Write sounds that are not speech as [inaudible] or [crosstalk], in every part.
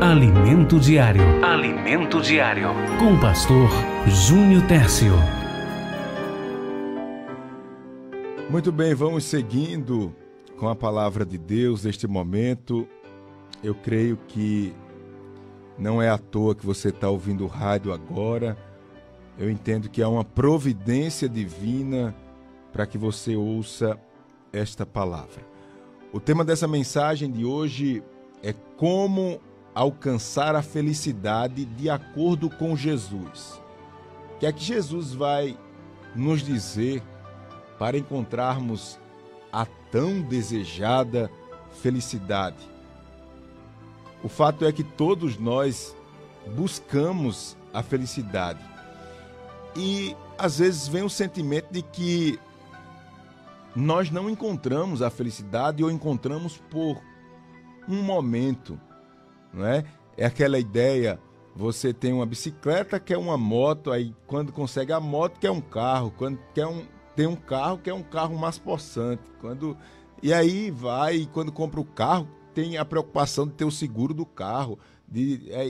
Alimento Diário. Alimento Diário. Com o pastor Júnior Tércio. Muito bem, vamos seguindo com a palavra de Deus neste momento. Eu creio que não é à toa que você está ouvindo o rádio agora. Eu entendo que há uma providência divina para que você ouça esta palavra. O tema dessa mensagem de hoje é como alcançar a felicidade de acordo com Jesus. O que é que Jesus vai nos dizer para encontrarmos a tão desejada felicidade? O fato é que todos nós buscamos a felicidade. E às vezes vem o sentimento de que nós não encontramos a felicidade ou encontramos por um momento, não é? É aquela ideia, você tem uma bicicleta, quer uma moto, aí quando consegue a moto, quer um carro, quando quer um, tem um carro, quer um carro mais possante, quando e aí vai, quando compra o carro, tem a preocupação de ter o seguro do carro, de é,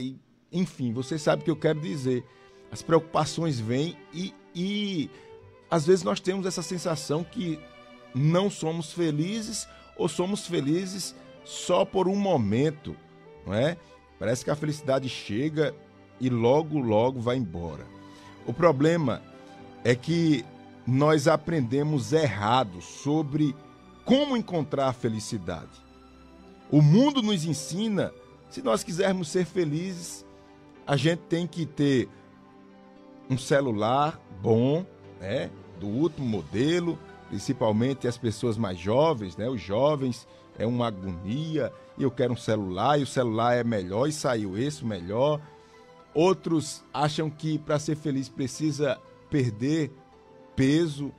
enfim, você sabe o que eu quero dizer. As preocupações vêm e, e às vezes nós temos essa sensação que não somos felizes ou somos felizes só por um momento, não é? Parece que a felicidade chega e logo, logo vai embora. O problema é que nós aprendemos errado sobre como encontrar a felicidade. O mundo nos ensina, se nós quisermos ser felizes, a gente tem que ter um celular bom, né, do último modelo, principalmente as pessoas mais jovens, né, os jovens é uma agonia, eu quero um celular, e o celular é melhor, e saiu esse melhor. Outros acham que para ser feliz precisa perder peso.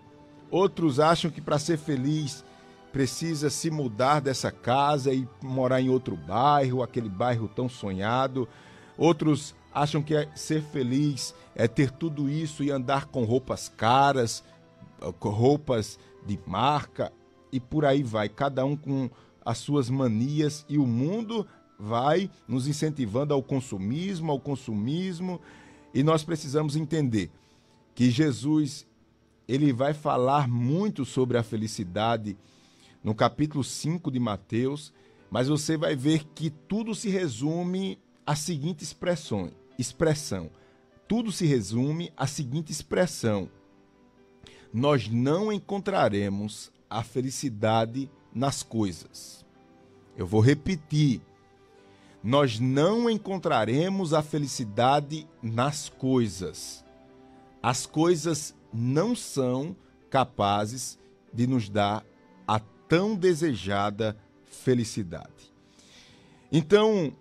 Outros acham que para ser feliz precisa se mudar dessa casa e morar em outro bairro, aquele bairro tão sonhado. Outros acham que é ser feliz é ter tudo isso e andar com roupas caras, roupas de marca e por aí vai, cada um com as suas manias e o mundo vai nos incentivando ao consumismo, ao consumismo, e nós precisamos entender que Jesus ele vai falar muito sobre a felicidade no capítulo 5 de Mateus, mas você vai ver que tudo se resume à seguinte expressão, expressão. Tudo se resume à seguinte expressão: nós não encontraremos a felicidade nas coisas. Eu vou repetir. Nós não encontraremos a felicidade nas coisas. As coisas não são capazes de nos dar a tão desejada felicidade. Então,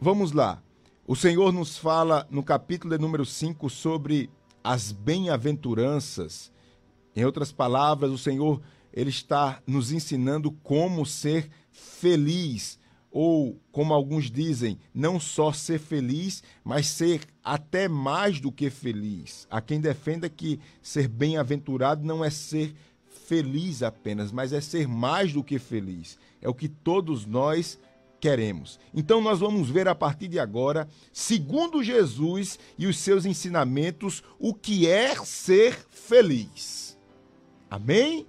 vamos lá. O Senhor nos fala no capítulo número 5 sobre as bem-aventuranças. Em outras palavras, o Senhor ele está nos ensinando como ser feliz, ou como alguns dizem, não só ser feliz, mas ser até mais do que feliz. Há quem defenda que ser bem-aventurado não é ser feliz apenas, mas é ser mais do que feliz. É o que todos nós queremos. Então nós vamos ver a partir de agora, segundo Jesus e os seus ensinamentos, o que é ser feliz. Amém?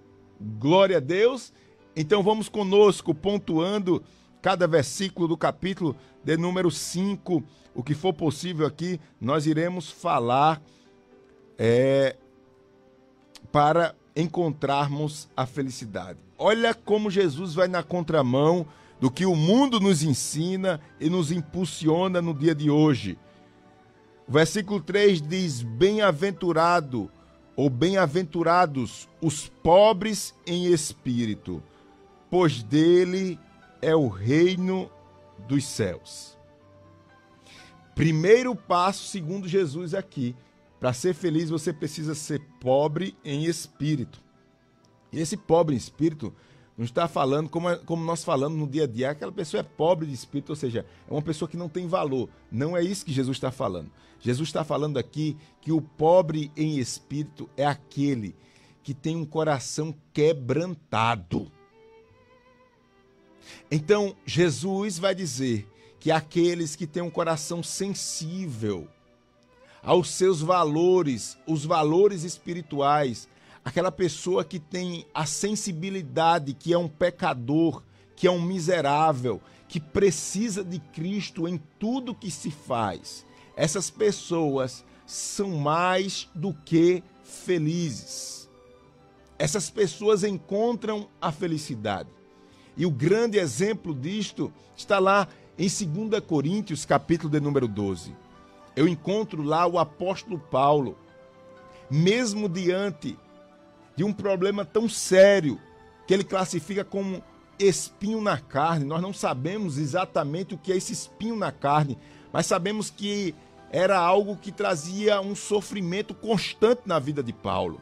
Glória a Deus. Então vamos conosco, pontuando cada versículo do capítulo de número 5. O que for possível aqui, nós iremos falar é, para encontrarmos a felicidade. Olha como Jesus vai na contramão do que o mundo nos ensina e nos impulsiona no dia de hoje. O versículo 3 diz: Bem-aventurado ou bem-aventurados os pobres em espírito, pois dele é o reino dos céus. Primeiro passo, segundo Jesus aqui, para ser feliz você precisa ser pobre em espírito. E esse pobre em espírito não está falando como, como nós falamos no dia a dia, aquela pessoa é pobre de espírito, ou seja, é uma pessoa que não tem valor. Não é isso que Jesus está falando. Jesus está falando aqui que o pobre em espírito é aquele que tem um coração quebrantado. Então, Jesus vai dizer que aqueles que têm um coração sensível aos seus valores, os valores espirituais, aquela pessoa que tem a sensibilidade, que é um pecador, que é um miserável, que precisa de Cristo em tudo que se faz. Essas pessoas são mais do que felizes. Essas pessoas encontram a felicidade. E o grande exemplo disto está lá em 2 Coríntios, capítulo de número 12. Eu encontro lá o apóstolo Paulo, mesmo diante de um problema tão sério que ele classifica como espinho na carne. Nós não sabemos exatamente o que é esse espinho na carne, mas sabemos que era algo que trazia um sofrimento constante na vida de Paulo.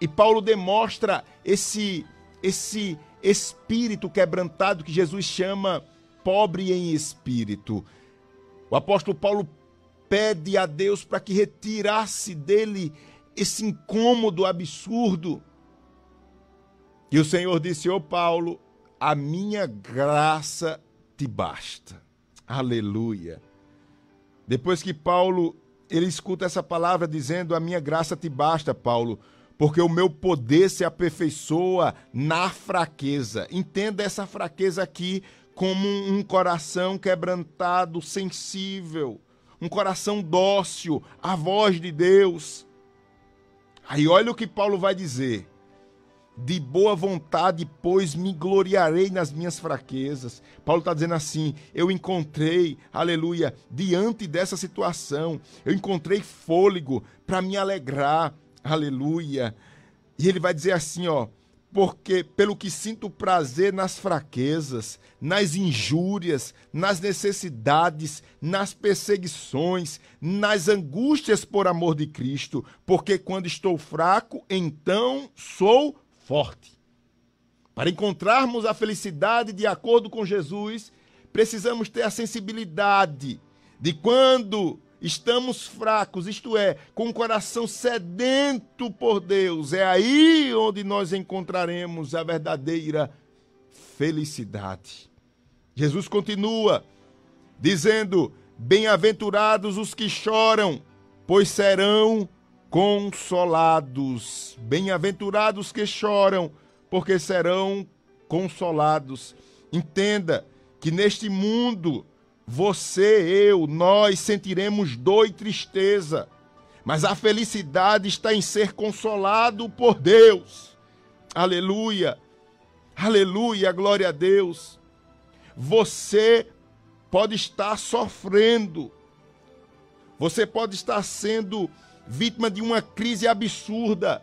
E Paulo demonstra esse esse espírito quebrantado que Jesus chama pobre em espírito. O apóstolo Paulo pede a Deus para que retirasse dele esse incômodo absurdo. E o Senhor disse: Ô Paulo, a minha graça te basta. Aleluia. Depois que Paulo ele escuta essa palavra dizendo: A minha graça te basta, Paulo, porque o meu poder se aperfeiçoa na fraqueza. Entenda essa fraqueza aqui como um coração quebrantado, sensível, um coração dócil à voz de Deus. Aí olha o que Paulo vai dizer. De boa vontade, pois me gloriarei nas minhas fraquezas. Paulo está dizendo assim: eu encontrei, aleluia, diante dessa situação, eu encontrei fôlego para me alegrar, aleluia. E ele vai dizer assim: ó, porque pelo que sinto prazer nas fraquezas, nas injúrias, nas necessidades, nas perseguições, nas angústias por amor de Cristo, porque quando estou fraco, então sou forte. Para encontrarmos a felicidade de acordo com Jesus, precisamos ter a sensibilidade de quando estamos fracos, isto é, com o coração sedento por Deus, é aí onde nós encontraremos a verdadeira felicidade. Jesus continua dizendo: Bem-aventurados os que choram, pois serão consolados. Bem-aventurados que choram, porque serão consolados. Entenda que neste mundo, você, eu, nós sentiremos dor e tristeza, mas a felicidade está em ser consolado por Deus. Aleluia, aleluia, glória a Deus. Você pode estar sofrendo, você pode estar sendo vítima de uma crise absurda.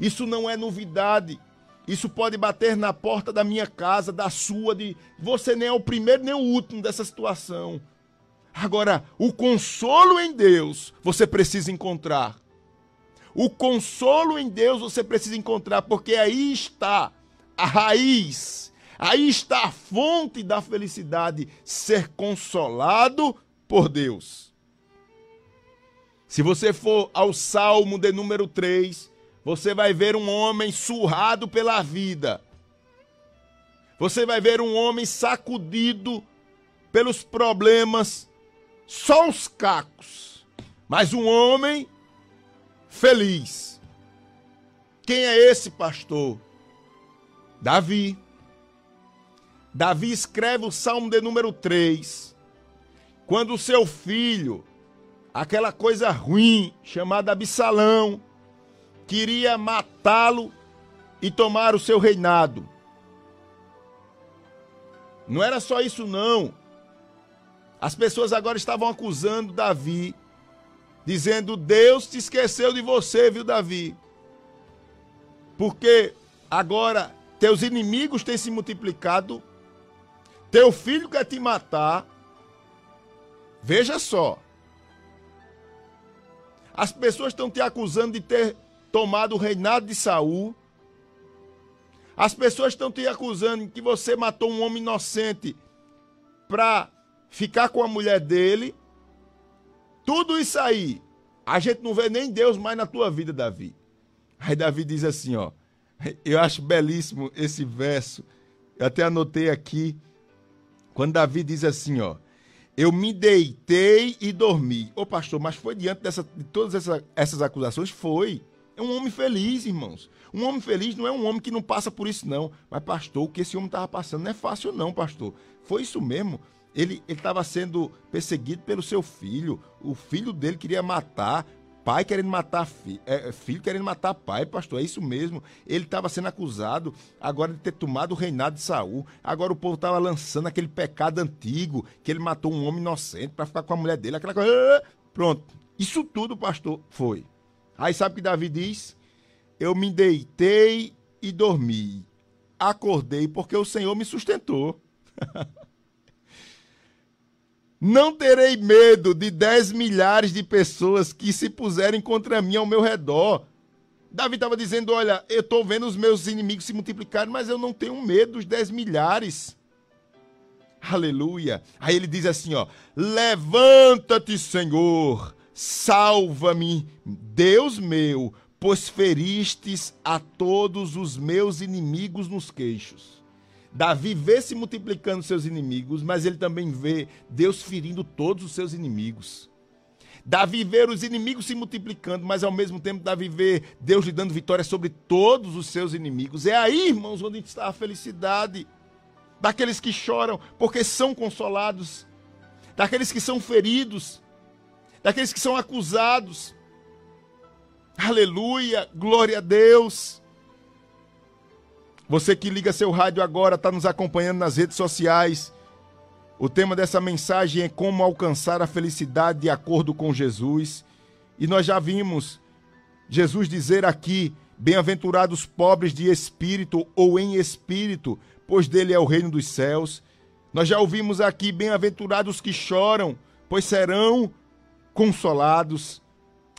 Isso não é novidade. Isso pode bater na porta da minha casa, da sua, de você nem é o primeiro nem o último dessa situação. Agora, o consolo em Deus você precisa encontrar. O consolo em Deus você precisa encontrar, porque aí está a raiz, aí está a fonte da felicidade, ser consolado por Deus. Se você for ao Salmo de número 3, você vai ver um homem surrado pela vida. Você vai ver um homem sacudido pelos problemas, só os cacos, mas um homem feliz. Quem é esse pastor? Davi. Davi escreve o Salmo de número 3. Quando o seu filho aquela coisa ruim chamada Absalão, queria matá-lo e tomar o seu reinado. Não era só isso não. As pessoas agora estavam acusando Davi, dizendo: "Deus te esqueceu de você, viu, Davi? Porque agora teus inimigos têm se multiplicado, teu filho quer te matar. Veja só, as pessoas estão te acusando de ter tomado o reinado de Saul. As pessoas estão te acusando que você matou um homem inocente para ficar com a mulher dele. Tudo isso aí, a gente não vê nem Deus mais na tua vida, Davi. Aí Davi diz assim, ó, eu acho belíssimo esse verso. Eu até anotei aqui. Quando Davi diz assim, ó, eu me deitei e dormi. Ô pastor, mas foi diante dessa, de todas essa, essas acusações? Foi. É um homem feliz, irmãos. Um homem feliz não é um homem que não passa por isso, não. Mas, pastor, o que esse homem estava passando não é fácil, não, pastor. Foi isso mesmo. Ele estava sendo perseguido pelo seu filho. O filho dele queria matar. Pai querendo matar fi, é, é, filho, querendo matar pai, pastor, é isso mesmo. Ele estava sendo acusado agora de ter tomado o reinado de Saul. Agora o povo estava lançando aquele pecado antigo, que ele matou um homem inocente para ficar com a mulher dele, aquela coisa. Ah, pronto. Isso tudo, pastor, foi. Aí sabe o que Davi diz? Eu me deitei e dormi. Acordei porque o Senhor me sustentou. [laughs] Não terei medo de dez milhares de pessoas que se puserem contra mim ao meu redor. Davi estava dizendo: Olha, eu estou vendo os meus inimigos se multiplicarem, mas eu não tenho medo dos dez milhares. Aleluia. Aí ele diz assim: ó, Levanta-te, Senhor, salva-me, Deus meu, pois feristes a todos os meus inimigos nos queixos. Davi vê se multiplicando seus inimigos, mas ele também vê Deus ferindo todos os seus inimigos. Davi vê os inimigos se multiplicando, mas ao mesmo tempo Davi vê Deus lhe dando vitória sobre todos os seus inimigos. É aí, irmãos, onde está a felicidade daqueles que choram porque são consolados, daqueles que são feridos, daqueles que são acusados. Aleluia, glória a Deus. Você que liga seu rádio agora, está nos acompanhando nas redes sociais. O tema dessa mensagem é como alcançar a felicidade de acordo com Jesus. E nós já vimos Jesus dizer aqui: Bem-aventurados pobres de espírito ou em espírito, pois dele é o reino dos céus. Nós já ouvimos aqui: Bem-aventurados que choram, pois serão consolados.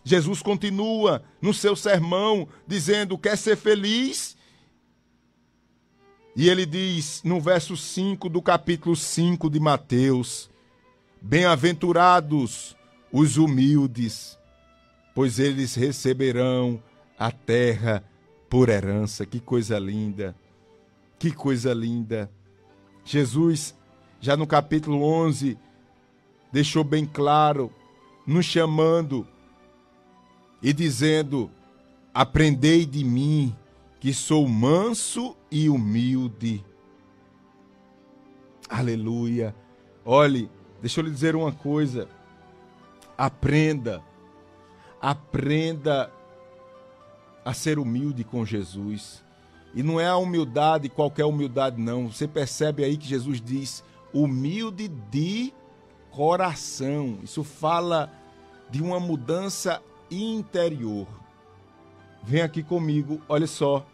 Jesus continua no seu sermão dizendo: Quer ser feliz? E ele diz no verso 5 do capítulo 5 de Mateus: Bem-aventurados os humildes, pois eles receberão a terra por herança. Que coisa linda! Que coisa linda! Jesus, já no capítulo 11, deixou bem claro, nos chamando e dizendo: Aprendei de mim, que sou manso e humilde. Aleluia. Olhe, deixa eu lhe dizer uma coisa. Aprenda, aprenda a ser humilde com Jesus. E não é a humildade, qualquer humildade, não. Você percebe aí que Jesus diz humilde de coração. Isso fala de uma mudança interior. Vem aqui comigo, olha só.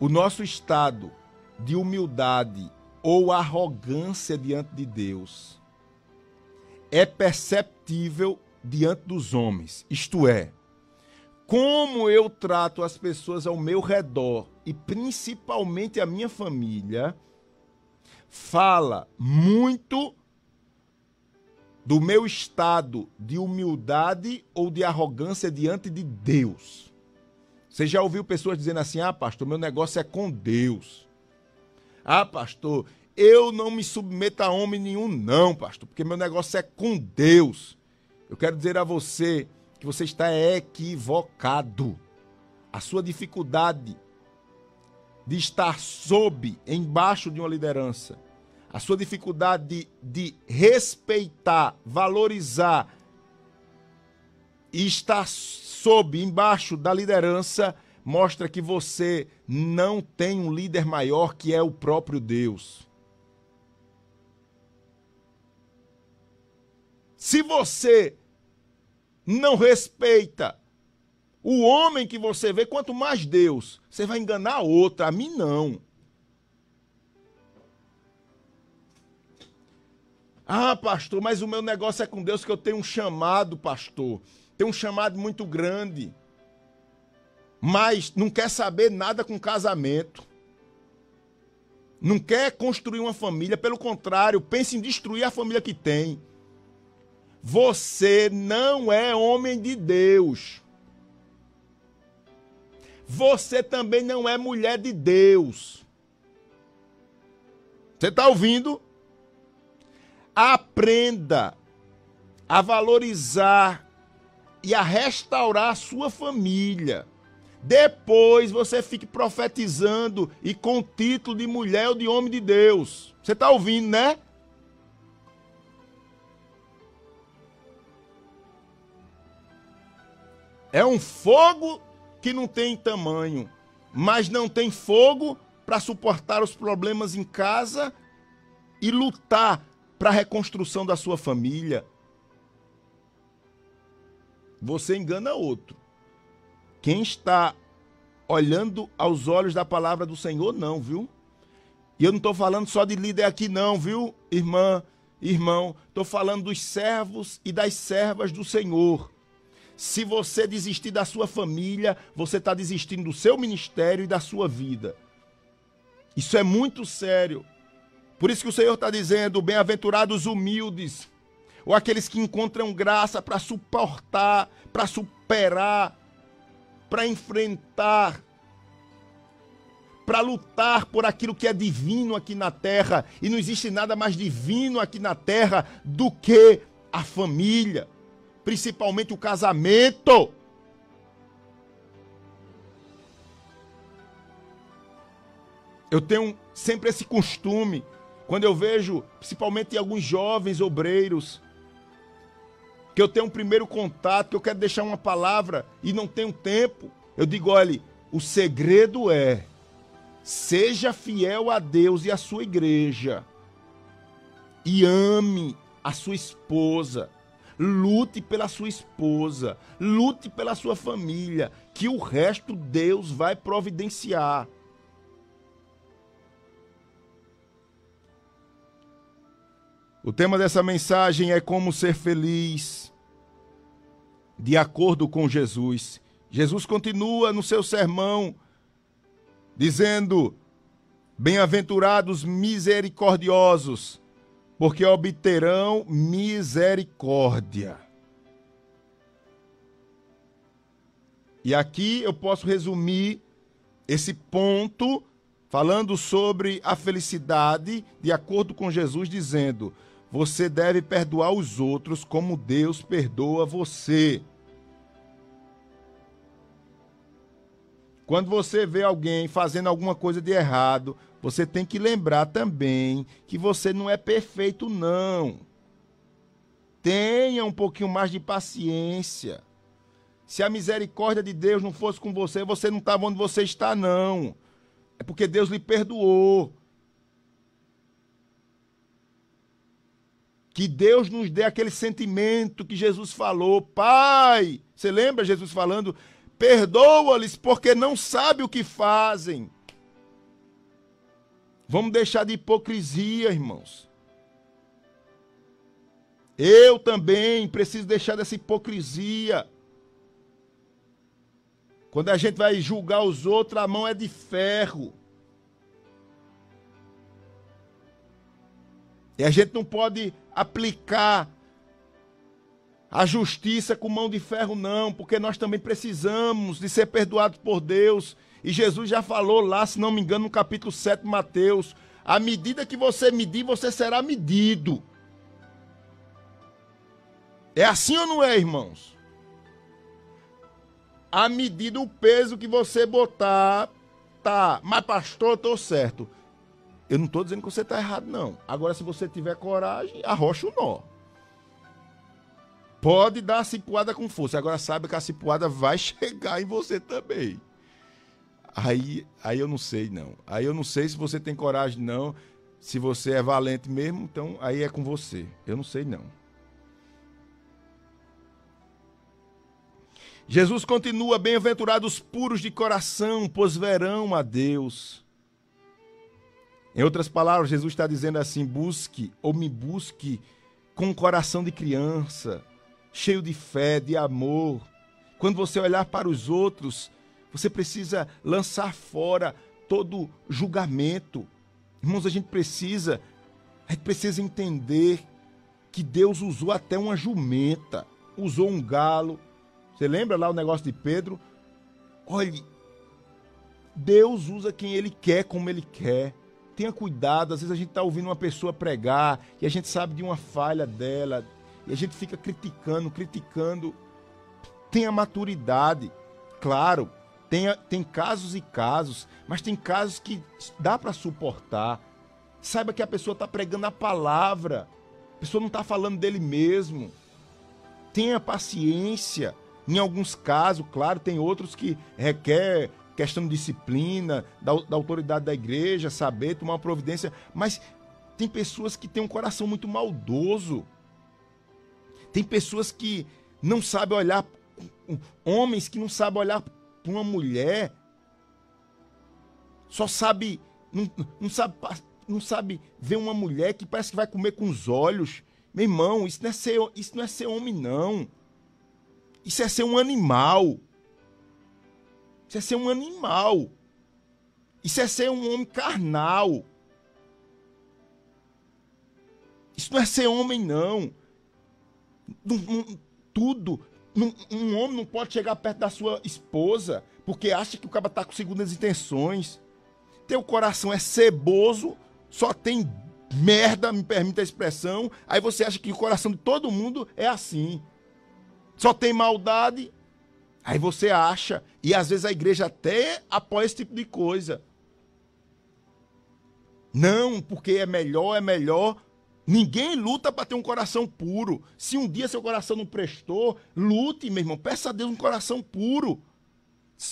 O nosso estado de humildade ou arrogância diante de Deus é perceptível diante dos homens, isto é, como eu trato as pessoas ao meu redor e principalmente a minha família, fala muito do meu estado de humildade ou de arrogância diante de Deus. Você já ouviu pessoas dizendo assim: ah, pastor, meu negócio é com Deus. Ah, pastor, eu não me submeto a homem nenhum, não, pastor, porque meu negócio é com Deus. Eu quero dizer a você que você está equivocado. A sua dificuldade de estar sob, embaixo de uma liderança, a sua dificuldade de, de respeitar, valorizar e estar sob, embaixo da liderança, mostra que você não tem um líder maior que é o próprio Deus. Se você não respeita o homem que você vê, quanto mais Deus, você vai enganar outra, a mim não. Ah, pastor, mas o meu negócio é com Deus que eu tenho um chamado, pastor tem um chamado muito grande, mas não quer saber nada com casamento. Não quer construir uma família, pelo contrário, pensa em destruir a família que tem. Você não é homem de Deus. Você também não é mulher de Deus. Você está ouvindo? Aprenda a valorizar e a restaurar a sua família. Depois você fique profetizando e com título de mulher ou de homem de Deus. Você está ouvindo, né? É um fogo que não tem tamanho, mas não tem fogo para suportar os problemas em casa e lutar para a reconstrução da sua família. Você engana outro. Quem está olhando aos olhos da palavra do Senhor, não, viu? E eu não estou falando só de líder aqui, não, viu, irmã, irmão? Estou falando dos servos e das servas do Senhor. Se você desistir da sua família, você está desistindo do seu ministério e da sua vida. Isso é muito sério. Por isso que o Senhor está dizendo: bem-aventurados humildes, ou aqueles que encontram graça para suportar, para superar, para enfrentar, para lutar por aquilo que é divino aqui na terra. E não existe nada mais divino aqui na terra do que a família principalmente o casamento. Eu tenho sempre esse costume, quando eu vejo, principalmente em alguns jovens obreiros, que eu tenho um primeiro contato, que eu quero deixar uma palavra e não tenho tempo, eu digo: olha, o segredo é seja fiel a Deus e à sua igreja, e ame a sua esposa. Lute pela sua esposa, lute pela sua família, que o resto Deus vai providenciar. O tema dessa mensagem é como ser feliz de acordo com Jesus. Jesus continua no seu sermão dizendo: Bem-aventurados misericordiosos, porque obterão misericórdia. E aqui eu posso resumir esse ponto falando sobre a felicidade de acordo com Jesus, dizendo: você deve perdoar os outros como Deus perdoa você. Quando você vê alguém fazendo alguma coisa de errado, você tem que lembrar também que você não é perfeito, não. Tenha um pouquinho mais de paciência. Se a misericórdia de Deus não fosse com você, você não estava onde você está, não. É porque Deus lhe perdoou. Que Deus nos dê aquele sentimento que Jesus falou. Pai, você lembra Jesus falando? Perdoa-lhes porque não sabe o que fazem. Vamos deixar de hipocrisia, irmãos. Eu também preciso deixar dessa hipocrisia. Quando a gente vai julgar os outros, a mão é de ferro. E a gente não pode aplicar a justiça com mão de ferro, não, porque nós também precisamos de ser perdoados por Deus e Jesus já falou lá, se não me engano, no capítulo 7 de Mateus: à medida que você medir, você será medido. É assim ou não é, irmãos? À medida o peso que você botar, tá. Mas, pastor, eu tô certo. Eu não estou dizendo que você está errado, não. Agora, se você tiver coragem, arrocha o nó. Pode dar a cipuada com força. Agora, sabe que a cipuada vai [laughs] chegar em você também. Aí, aí eu não sei, não. Aí eu não sei se você tem coragem, não. Se você é valente mesmo, então aí é com você. Eu não sei, não. Jesus continua: Bem-aventurados puros de coração, pois verão a Deus. Em outras palavras, Jesus está dizendo assim: busque ou me busque com um coração de criança, cheio de fé, de amor. Quando você olhar para os outros, você precisa lançar fora todo julgamento. Irmãos, a gente precisa, a gente precisa entender que Deus usou até uma jumenta, usou um galo. Você lembra lá o negócio de Pedro? Olhe, Deus usa quem ele quer, como ele quer. Tenha cuidado. Às vezes a gente está ouvindo uma pessoa pregar e a gente sabe de uma falha dela e a gente fica criticando, criticando. Tenha maturidade. Claro, tem, tem casos e casos, mas tem casos que dá para suportar. Saiba que a pessoa está pregando a palavra. A pessoa não está falando dele mesmo. Tenha paciência. Em alguns casos, claro, tem outros que requer questão de disciplina, da, da autoridade da igreja, saber tomar uma providência, mas tem pessoas que têm um coração muito maldoso. Tem pessoas que não sabem olhar, homens que não sabem olhar para uma mulher, só sabe, não, não, sabe, não sabe ver uma mulher que parece que vai comer com os olhos. Meu irmão, isso não é ser, isso não é ser homem, não. Isso é ser um animal. Isso é ser um animal. Isso é ser um homem carnal. Isso não é ser homem, não. tudo. um homem não pode chegar perto da sua esposa porque acha que o cara está com segundas intenções. Teu coração é ceboso, só tem merda, me permita a expressão. Aí você acha que o coração de todo mundo é assim só tem maldade. Aí você acha, e às vezes a igreja até apoia esse tipo de coisa. Não, porque é melhor, é melhor. Ninguém luta para ter um coração puro. Se um dia seu coração não prestou, lute, meu irmão. Peça a Deus um coração puro.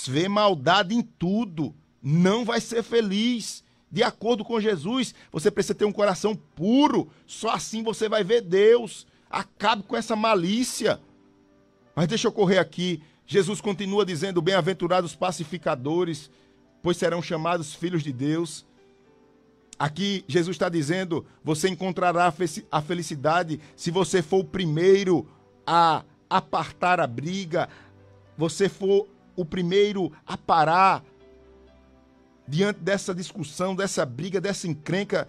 Vê maldade em tudo, não vai ser feliz. De acordo com Jesus, você precisa ter um coração puro. Só assim você vai ver Deus. Acabe com essa malícia. Mas deixa eu correr aqui. Jesus continua dizendo: Bem-aventurados pacificadores, pois serão chamados filhos de Deus. Aqui Jesus está dizendo: você encontrará a felicidade se você for o primeiro a apartar a briga, você for o primeiro a parar diante dessa discussão, dessa briga, dessa encrenca.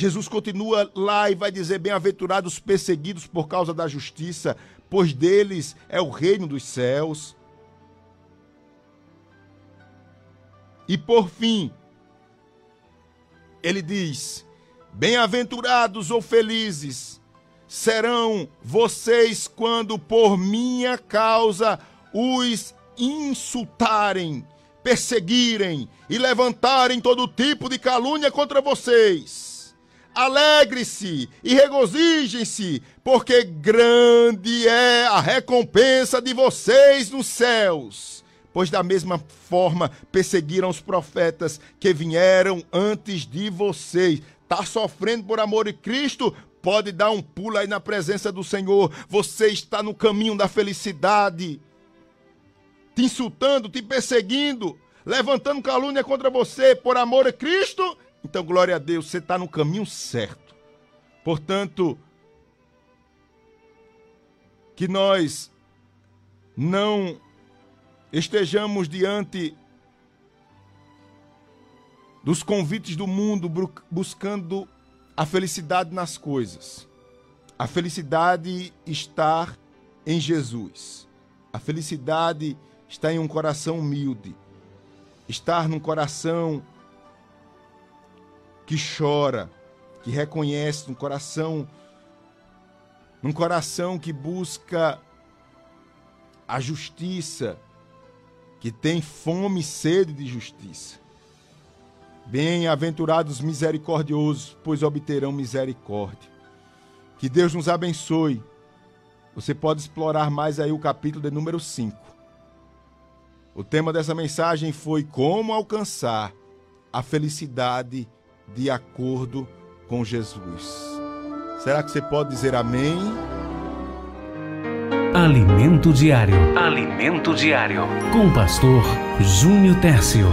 Jesus continua lá e vai dizer: Bem-aventurados perseguidos por causa da justiça, pois deles é o reino dos céus. E por fim, ele diz: Bem-aventurados ou felizes serão vocês quando por minha causa os insultarem, perseguirem e levantarem todo tipo de calúnia contra vocês Alegre-se e regozijem-se, porque grande é a recompensa de vocês nos céus. Pois da mesma forma perseguiram os profetas que vieram antes de vocês. Está sofrendo por amor de Cristo? Pode dar um pulo aí na presença do Senhor. Você está no caminho da felicidade. Te insultando, te perseguindo, levantando calúnia contra você por amor de Cristo então, glória a Deus, você está no caminho certo. Portanto, que nós não estejamos diante dos convites do mundo buscando a felicidade nas coisas. A felicidade está em Jesus. A felicidade está em um coração humilde. Estar num coração que chora, que reconhece no coração, num coração que busca a justiça, que tem fome e sede de justiça. Bem-aventurados misericordiosos, pois obterão misericórdia. Que Deus nos abençoe. Você pode explorar mais aí o capítulo de número 5. O tema dessa mensagem foi como alcançar a felicidade de acordo com Jesus. Será que você pode dizer amém? Alimento Diário. Alimento Diário. Com o pastor Júnior Tércio.